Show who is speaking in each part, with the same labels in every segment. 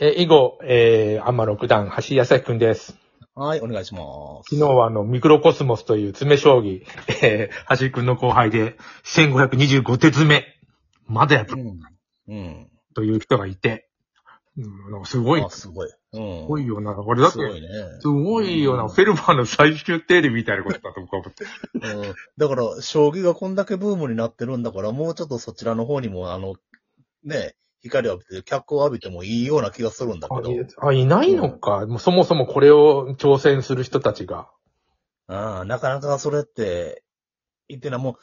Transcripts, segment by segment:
Speaker 1: えー以後、えー、アンマ六段、橋井康くんです。
Speaker 2: はい、お願いします。
Speaker 1: 昨日はあの、ミクロコスモスという詰将棋、えー、橋井くんの後輩で、1525手詰め、まだやる
Speaker 2: うん。うん。
Speaker 1: という人がいて、うん、すごい、
Speaker 2: あ、すごい。うん。
Speaker 1: すごいよな。これだって
Speaker 2: す、ごいね。
Speaker 1: すごいよな。
Speaker 2: うん
Speaker 1: フェルマーの最終定理みたいなことだと僕は思って。
Speaker 2: うん。だから、将棋がこんだけブームになってるんだから、もうちょっとそちらの方にも、あの、ね、光を浴びて、脚光を浴びてもいいような気がするんだけど。
Speaker 1: あいないのか。もうそもそもこれを挑戦する人たちが。
Speaker 2: ああ、なかなかそれって、言ってな、もう、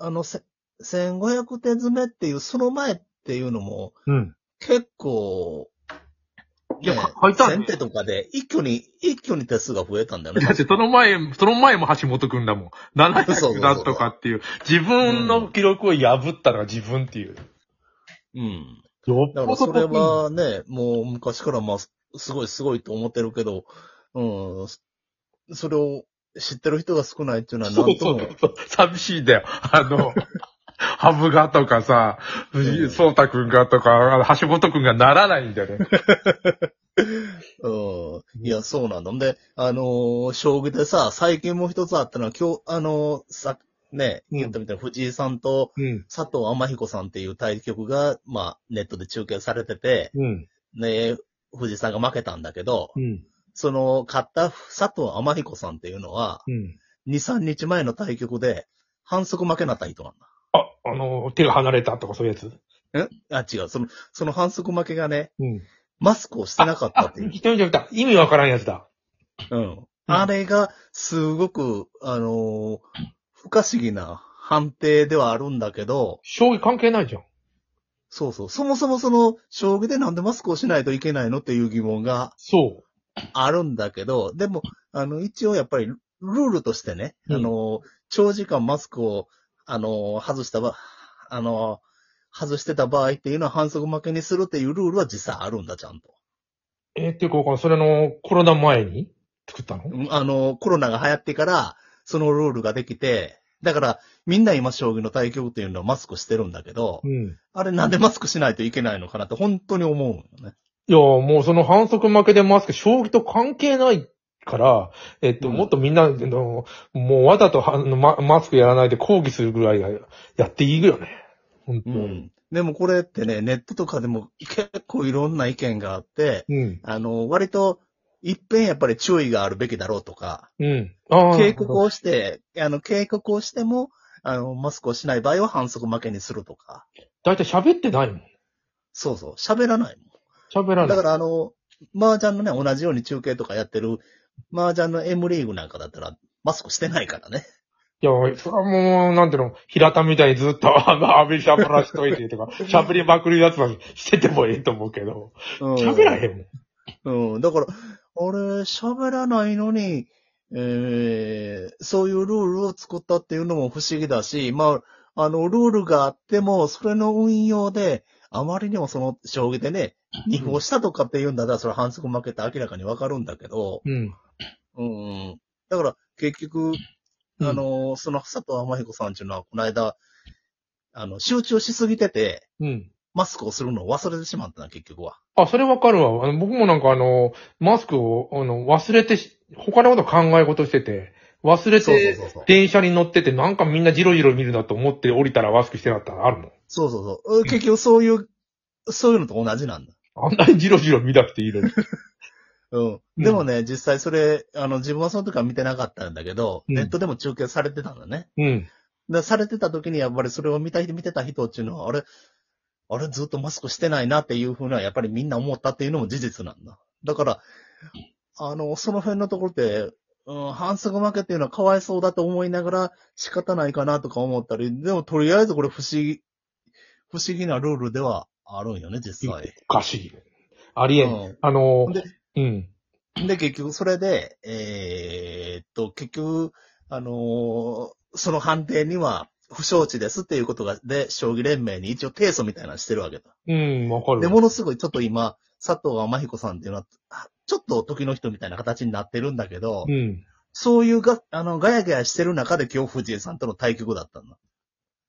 Speaker 2: あの、せ1500手詰めっていう、その前っていうのも、
Speaker 1: うん。
Speaker 2: 結構、
Speaker 1: いや
Speaker 2: ね
Speaker 1: 書いたん
Speaker 2: 先手とかで一挙に、一挙に手数が増えたんだよね。
Speaker 1: だってその前、その前も橋本くんだもん。
Speaker 2: そうそう
Speaker 1: 700だとかっていう、自分の記録を破ったのが自分っていう。
Speaker 2: うん。だからそれはね、もう昔からまあ、すすごいすごいと思ってるけど、うん、そそれを知ってる人が少ないっていうのは
Speaker 1: そう
Speaker 2: なんとも
Speaker 1: そう、そう。寂しいんだよ。あの、ハブがとかさ、藤井聡太くんがとか、橋本くんがならないんだよね。
Speaker 2: うん。いや、そうなんだ。んで、あのー将棋でさ、最近もう一つあったのは、今日、あのーさ、ね、
Speaker 1: うん
Speaker 2: 言ったみたいに藤井さんと
Speaker 1: うん。
Speaker 2: 佐藤天彦さんっていう対局が、まあ、ネットで中継されてて、
Speaker 1: うん。
Speaker 2: ね、藤井さんが負けたんだけど、
Speaker 1: うん。
Speaker 2: その、勝った佐藤天彦さんっていうのは、
Speaker 1: うん。
Speaker 2: 2、3日前の対局で、反則負けなった人なんだ。
Speaker 1: あ、あの、手が離れたとかそういうやつ？
Speaker 2: え？あ、違う。その、その反則負けがね、
Speaker 1: うん。
Speaker 2: マスクをしてなかった
Speaker 1: あ
Speaker 2: っていう。
Speaker 1: 一人で見た。意味わからんやつだ。
Speaker 2: うん。あれが、すごく、あのー不可思議な判定ではあるんだけど、
Speaker 1: 将棋関係ないじゃん。
Speaker 2: そうそう。そもそもその、将棋でなんでマスクをしないといけないのっていう疑問が
Speaker 1: そ
Speaker 2: あるんだけど、でも、あの、一応やっぱり、ルールとしてね、
Speaker 1: うん
Speaker 2: あのー長時間マスクを、あのー外したば、あのー外してた場合っていうのは反則負けにするっていうルールは実際あるんだ、ちゃんと。
Speaker 1: う。えーっていうか、それのコロナ前に作ったの？
Speaker 2: うんあの、コロナが流行ってから、そのルールができて、だから、みんな今将棋の対局っていうのはマスクしてるんだけど、
Speaker 1: うん。
Speaker 2: あれなんでマスクしないといけないのかなって本当に思うよね。
Speaker 1: いや、もうその反則負けでマスク、将棋と関係ないから、えっと、
Speaker 2: うん
Speaker 1: もっとみんな、あのもうわざとママスクやらないで抗議するぐらいがやっていいよね。本当に。
Speaker 2: うん。でもこれってね、ネットとかでも結構いろんな意見があって、
Speaker 1: うん。
Speaker 2: あの、割と、一遍やっぱり注意があるべきだろうとか、
Speaker 1: うん。
Speaker 2: 警告をして、あの、警告をしても、あの、マスクをしない場合は反則負けにするとか。
Speaker 1: だいたい喋ってないもん。
Speaker 2: そうそう、喋らないもん。
Speaker 1: 喋らない。
Speaker 2: だからあの、麻雀のね、同じように中継とかやってる、麻雀の M リーグなんかだったら、マスクしてないからね。
Speaker 1: いや、それはもう、なんていうの、平田みたいにずっと、あの、浴びしゃぶらしといてとか、喋りまくるやつはしててもいいと思うけど、
Speaker 2: うん
Speaker 1: 喋らへんもん。
Speaker 2: うん。だから、あれ、喋らないのに、えー、そういうルールを作ったっていうのも不思議だし、まあ、あの、ルールがあっても、それの運用で、あまりにもその、将棋でね、二歩したとかっていうんだったら、それ反則負けて明らかにわかるんだけど、
Speaker 1: うん。
Speaker 2: うん。だから、結局、あの、その佐藤天彦さんっていうのは、この間、あの、集中しすぎてて、
Speaker 1: うん。
Speaker 2: マスクをするのを忘れてしまったな、結局は。
Speaker 1: あ、それわかるわ。あの僕もなんかあの、マスクを、あの、忘れてし、他のこと考え事してて、忘れて、
Speaker 2: そうそう。
Speaker 1: 電車に乗ってて、なんかみんなジロジロ見るなと思って降りたらマスクしてなかったらあるもん。
Speaker 2: そうそうそう。結局そういう、そういうのと同じなんだ。
Speaker 1: あんなにジロジロ見なくていいのに。
Speaker 2: うん。でもね、実際それ、あの、自分はその時は見てなかったんだけど、
Speaker 1: うん
Speaker 2: ネットでも中継されてたんだね。
Speaker 1: うん。
Speaker 2: で、されてた時にやっぱりそれを見た人、見てた人っていうのは、あれ、あれずっとマスクしてないなっていうふうな、やっぱりみんな思ったっていうのも事実なんだ。だから、あの、その辺のところって、うん、反則負けっていうのはかわいそうだと思いながら仕方ないかなとか思ったり、でもとりあえずこれ不思議、不思議なルールではあるんよね、実際。
Speaker 1: おかしい。ありえん。
Speaker 2: うん
Speaker 1: あの
Speaker 2: で、
Speaker 1: うん。
Speaker 2: で、結局それで、えーっと、結局、あのーその判定には不承知ですっていうことが、で、将棋連盟に一応提訴みたいなのしてるわけだ。
Speaker 1: うん、わかる。
Speaker 2: で、ものすごいちょっと今、佐藤天彦さんっていうのは、あちょっと時の人みたいな形になってるんだけど、
Speaker 1: うん。
Speaker 2: そういうが、あの、ガヤガヤしてる中で今日藤井さんとの対局だったんだ。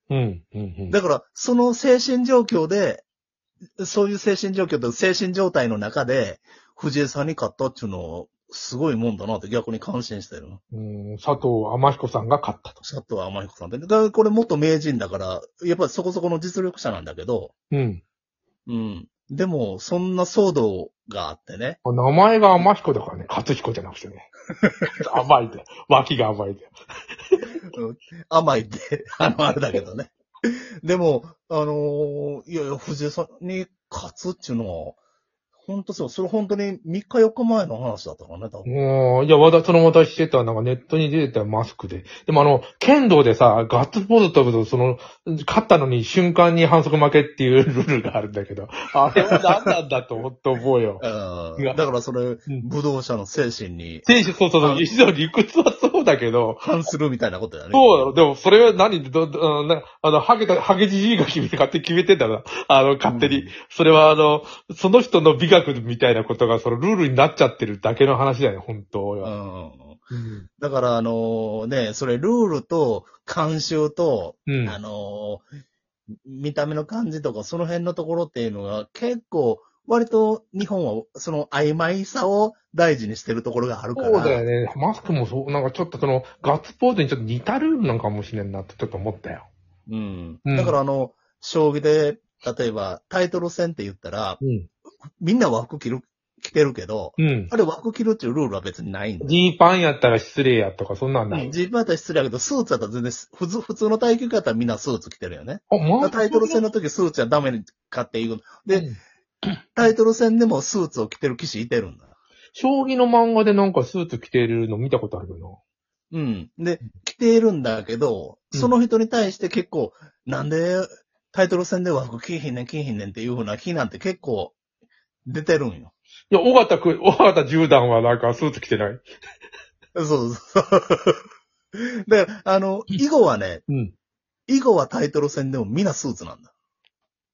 Speaker 1: うん。うん。うん。
Speaker 2: だから、その精神状況で、そういう精神状況と精神状態の中で、藤井さんに勝ったっていうのは、すごいもんだなって逆に感心してる。
Speaker 1: うん、佐藤天彦さんが勝ったと。
Speaker 2: 佐藤天彦さんって。だからこれ元名人だから、やっぱりそこそこの実力者なんだけど、
Speaker 1: うん。
Speaker 2: うん。でも、そんな騒動があってね。
Speaker 1: 名前が天彦だからね。勝彦じゃなくてね。甘いで。脇が甘いで。
Speaker 2: 甘いって、あの、あれだけどね。でも、あのーいやいや、藤井さんに勝つっていうのは、本当そう、それ本当に3日4日前の話だったからね、多分。
Speaker 1: もう、いや、わた、その私してた、なんかネットに出てたマスクで。でもあの、剣道でさ、ガッツポーズ飛ぶと、その、勝ったのに瞬間に反則負けっていうルールがあるんだけど、あれは何なんだと思って思うよ。
Speaker 2: うんだからそれ、
Speaker 1: ん
Speaker 2: 武道者の精神に
Speaker 1: 選手、そうそうそう、一度理屈はそうだけど、
Speaker 2: 反するみたいなことだよね。
Speaker 1: そうだろ、でもそれは何ど、ど、なあの、ハゲた、ハゲじじいが決めて、勝手に決めてんだな。あの、勝手に。
Speaker 2: うん
Speaker 1: それはあの、その人の美学みたいなことが、そのルールになっちゃってるだけの話だよね、本当は。
Speaker 2: うん。
Speaker 1: うん。
Speaker 2: だから、あのね、それ、ルールと、慣習と、
Speaker 1: うん。
Speaker 2: あの見た目の感じとか、その辺のところっていうのが、結構、割と日本は、その曖昧さを大事にしてるところがあるから。
Speaker 1: そうだよね。マスクもそう、なんかちょっとその、ガッツポーズにちょっと似たルールなんかもしれんなってちょっと思ったよ。
Speaker 2: うん。
Speaker 1: うん
Speaker 2: だからあの、将棋で、例えばタイトル戦って言ったら、
Speaker 1: うん。
Speaker 2: みんな和服着る、着てるけど、
Speaker 1: うん。
Speaker 2: あれ和服着るっていうルールは別にないんだよ。
Speaker 1: ジーパンやったら失礼やとか、そんなんない。
Speaker 2: ジーパンやったら失礼だけど、スーツやったら全然、普通、普通の耐久やったらみんなスーツ着てるよね。
Speaker 1: あ、ま
Speaker 2: タイトル戦の時スーツはダメかっていう。で、
Speaker 1: うん
Speaker 2: タイトル戦でもスーツを着てる騎士いてるんだ。
Speaker 1: 将棋の漫画でなんかスーツ着てるの見たことあるけど
Speaker 2: うん。で、着ているんだけど、
Speaker 1: うん
Speaker 2: その人に対して結構、なんでタイトル戦で和服着いひんねん、着いひんねんっていうふうな日なんて結構出てるんよ。
Speaker 1: いや、尾形くん、尾形十段はなんかスーツ着てない？
Speaker 2: そうそう。だから、あの、囲碁はね、
Speaker 1: うん。
Speaker 2: 囲碁はタイトル戦でもみんなスーツなんだ。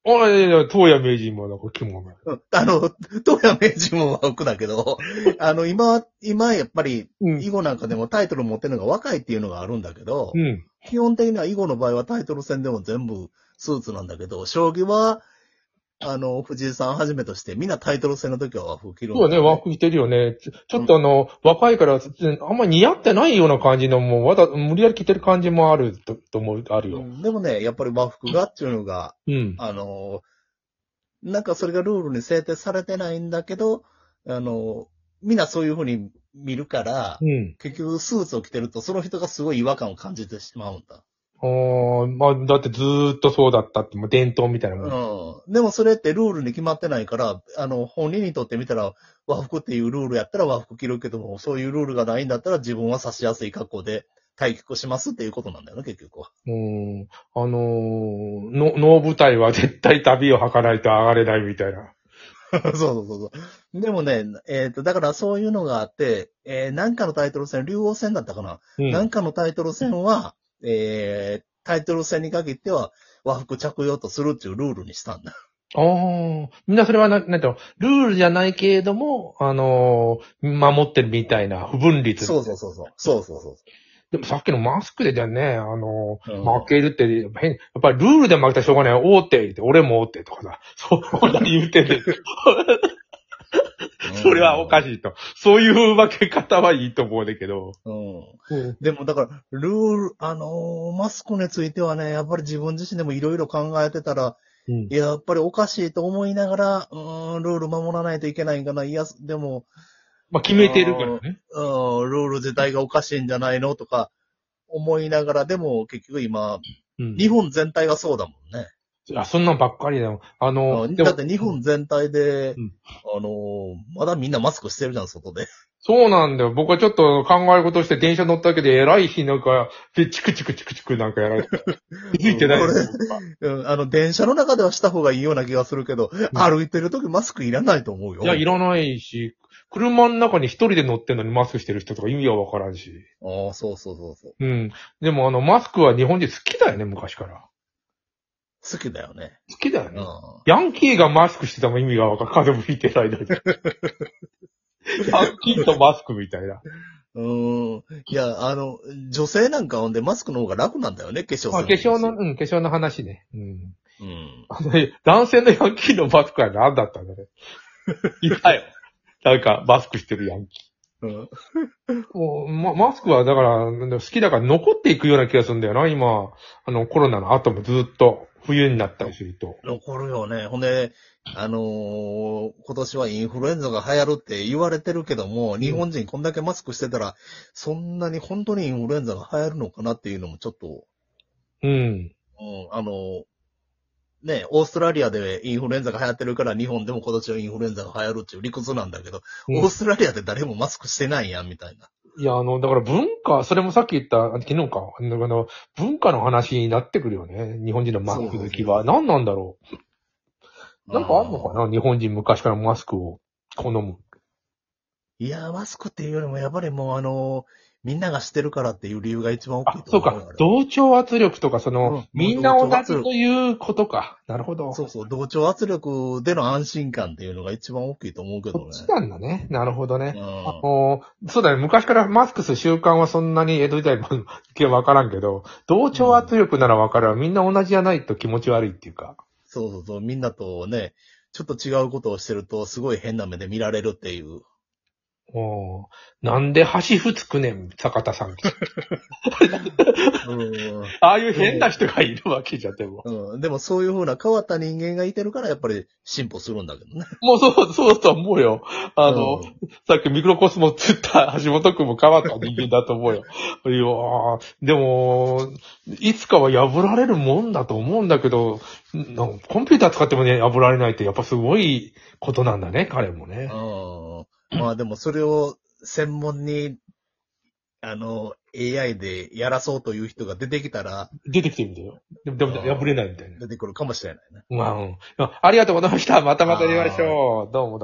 Speaker 1: あ、いやいや、東野名人もなんか着物だ
Speaker 2: うんあの、東野名人も和服だけど、あの、今、今やっぱり、
Speaker 1: うん
Speaker 2: 囲碁なんかでもタイトル持ってるのが若いっていうのがあるんだけど、
Speaker 1: うん。
Speaker 2: 基本的には囲碁の場合はタイトル戦でも全部スーツなんだけど、将棋は、あの、藤井さんはじめとしてみんなタイトル戦の時は和服着るん
Speaker 1: そうだね、和服着てるよね。ちょちょっとあの、若いから、あんま似合ってないような感じの、もう、わざ、無理やり着てる感じもあると、と思う、あるよ。
Speaker 2: うんでもね、やっぱり和服がっていうのが、
Speaker 1: うん。
Speaker 2: あの、なんかそれがルールに制定されてないんだけど、あの、みんなそういうふうに見るから、
Speaker 1: うん。
Speaker 2: 結局スーツを着てるとその人がすごい違和感を感じてしまうんだ。
Speaker 1: ああ、まあ、だってずーっとそうだったって、もう伝統みたいなもん。
Speaker 2: うん。でもそれってルールに決まってないから、あの、本人にとってみたら和服っていうルールやったら和服着るけども、そういうルールがないんだったら自分は差しやすい格好で対局しますっていうことなんだよね、結局は。
Speaker 1: うん。あのー、の、能舞台は絶対旅を履かないと上がれないみたいな。
Speaker 2: そうそうそうそう。でもね、えっ、と、だからそういうのがあって、えー、なんかのタイトル戦、竜王戦だったかな、
Speaker 1: うん。
Speaker 2: なんかのタイトル戦は、えー、タイトル戦に限っては和服着用とするっていうルールにしたんだ。
Speaker 1: ああ、みんなそれはな、なんていうの、ルールじゃないけれども、あのー守ってるみたいな不分率。
Speaker 2: そうそうそうそう。そうそうそう。
Speaker 1: でもさっきのマスクでじゃね、あのー
Speaker 2: うん
Speaker 1: 負けるって変、やっぱりルールで負けたらしょうがない。大手言って、俺も大手とかさ、そう、何言ってんねん。それはおか
Speaker 2: い。
Speaker 1: しいと。そういう負け方はいいと思うんだけど。
Speaker 2: うん。
Speaker 1: うん。
Speaker 2: でもだから、ルール、あのーマスクについてはね、やっぱり自分自身でもいろいろ考えてたら、
Speaker 1: うん
Speaker 2: やっぱりおかしいと思いながら、うーん、ルール守らないといけないんかな。いや、でも、
Speaker 1: まあ、決めてるからね。
Speaker 2: うん、ルール自体がおかしいんじゃないのとか思いながら、でも結局今、
Speaker 1: うん。
Speaker 2: 日本全体がそうだもんね。
Speaker 1: あ、そんなんばっかりだよ。あの
Speaker 2: だって日本全体で、
Speaker 1: うん
Speaker 2: あのーまだみんなマスクしてるじゃん、外で。
Speaker 1: そうなんだよ。僕はちょっと考え事して電車乗っただけで偉い日なんか、で、チクチクチクチクなんかやられて。気づいてない
Speaker 2: うん、あの、電車の中ではした方がいいような気がするけど、歩いてるときマスクいらないと思うよ。
Speaker 1: いや、いらないし、車の中に一人で乗ってんのにマスクしてる人とか意味はわからんし。
Speaker 2: ああ、そうそうそうそう。
Speaker 1: うん。でもあの、マスクは日本人好きだよね、昔から。
Speaker 2: 好きだよね。
Speaker 1: 好きだよね。
Speaker 2: うん。
Speaker 1: ヤンキーがマスクしてても意味がわかん風吹いてないのに。ヤンキーとマスクみたいな。
Speaker 2: うーん。いや、あの、女性なんかほんでマスクの方が楽なんだよね、化粧
Speaker 1: まあ、化粧の、うん、化粧の話ね。うん。
Speaker 2: うん。
Speaker 1: 男性のヤンキーのマスクは何だったんだね。いたよ。なんか、マスクしてるヤンキ
Speaker 2: うん。
Speaker 1: ー。もう、ま、マスクはだから、好きだから残っていくような気がするんだよな、今。あの、コロナの後もずっと、冬になったりすると。
Speaker 2: 残るよね。ほんで、あのー今年はインフルエンザが流行るって言われてるけども、日本人こんだけマスクしてたら、そんなに本当にインフルエンザが流行るのかなっていうのもちょっと、
Speaker 1: うん。
Speaker 2: うん、あのーね、オーストラリアでインフルエンザが流行ってるから日本でも今年はインフルエンザが流行るっていう理屈なんだけど、
Speaker 1: うん
Speaker 2: オーストラリアで誰もマスクしてないやん、みたいな。
Speaker 1: いや、あの、だから文化、それもさっき言った、あ昨日か、あの、文化の話になってくるよね。日本人のマスク好きは。何なんだろう。なんかあんのかな？日本人昔からマスクを好む。
Speaker 2: いやー、マスクっていうよりも、やっぱりもうあのーみんながしてるからっていう理由が一番大きい、と
Speaker 1: あそうか。同調圧力とか、その、
Speaker 2: うん
Speaker 1: みんな同じということか。なるほど。
Speaker 2: そうそう、同調圧力での安心感っていうのが一番大きいと思うけどね
Speaker 1: こっ。ちなんだね。なるほどね。
Speaker 2: う
Speaker 1: あのそうだね。昔からマスクする習慣はそんなに江戸時代も わからんけど、同調圧力ならわかるわ。みんな同じじゃないと気持ち悪いっていうか。
Speaker 2: そうそうそう、みんなとね、ちょっと違うことをしてると、すごい変な目で見られるっていう。
Speaker 1: おーなんで橋ふつくねん、坂田さん。
Speaker 2: うん
Speaker 1: ああいう変な人がいるわけじゃん、でも。
Speaker 2: うん、でもそういう風な変わった人間がいてるから、やっぱり進歩するんだけどね。
Speaker 1: もうそう、そうと思うよ。あの、
Speaker 2: うん
Speaker 1: さっきミクロコスモって言った橋本くんも変わった人間だと思うよ。いやーでも、いつかは破られるもんだと思うんだけど、なんかコンピューター使ってもね、破られないってやっぱすごいことなんだね、彼もね。
Speaker 2: うん。まあでもそれを専門に、あの、AI でやらそうという人が出てきたら、
Speaker 1: 出てきてるんだよ。でも、でも破れないみたいな。
Speaker 2: 出てくるかもしれないね。
Speaker 1: うん。ありがとうございました。またまたやりましょう。どうも。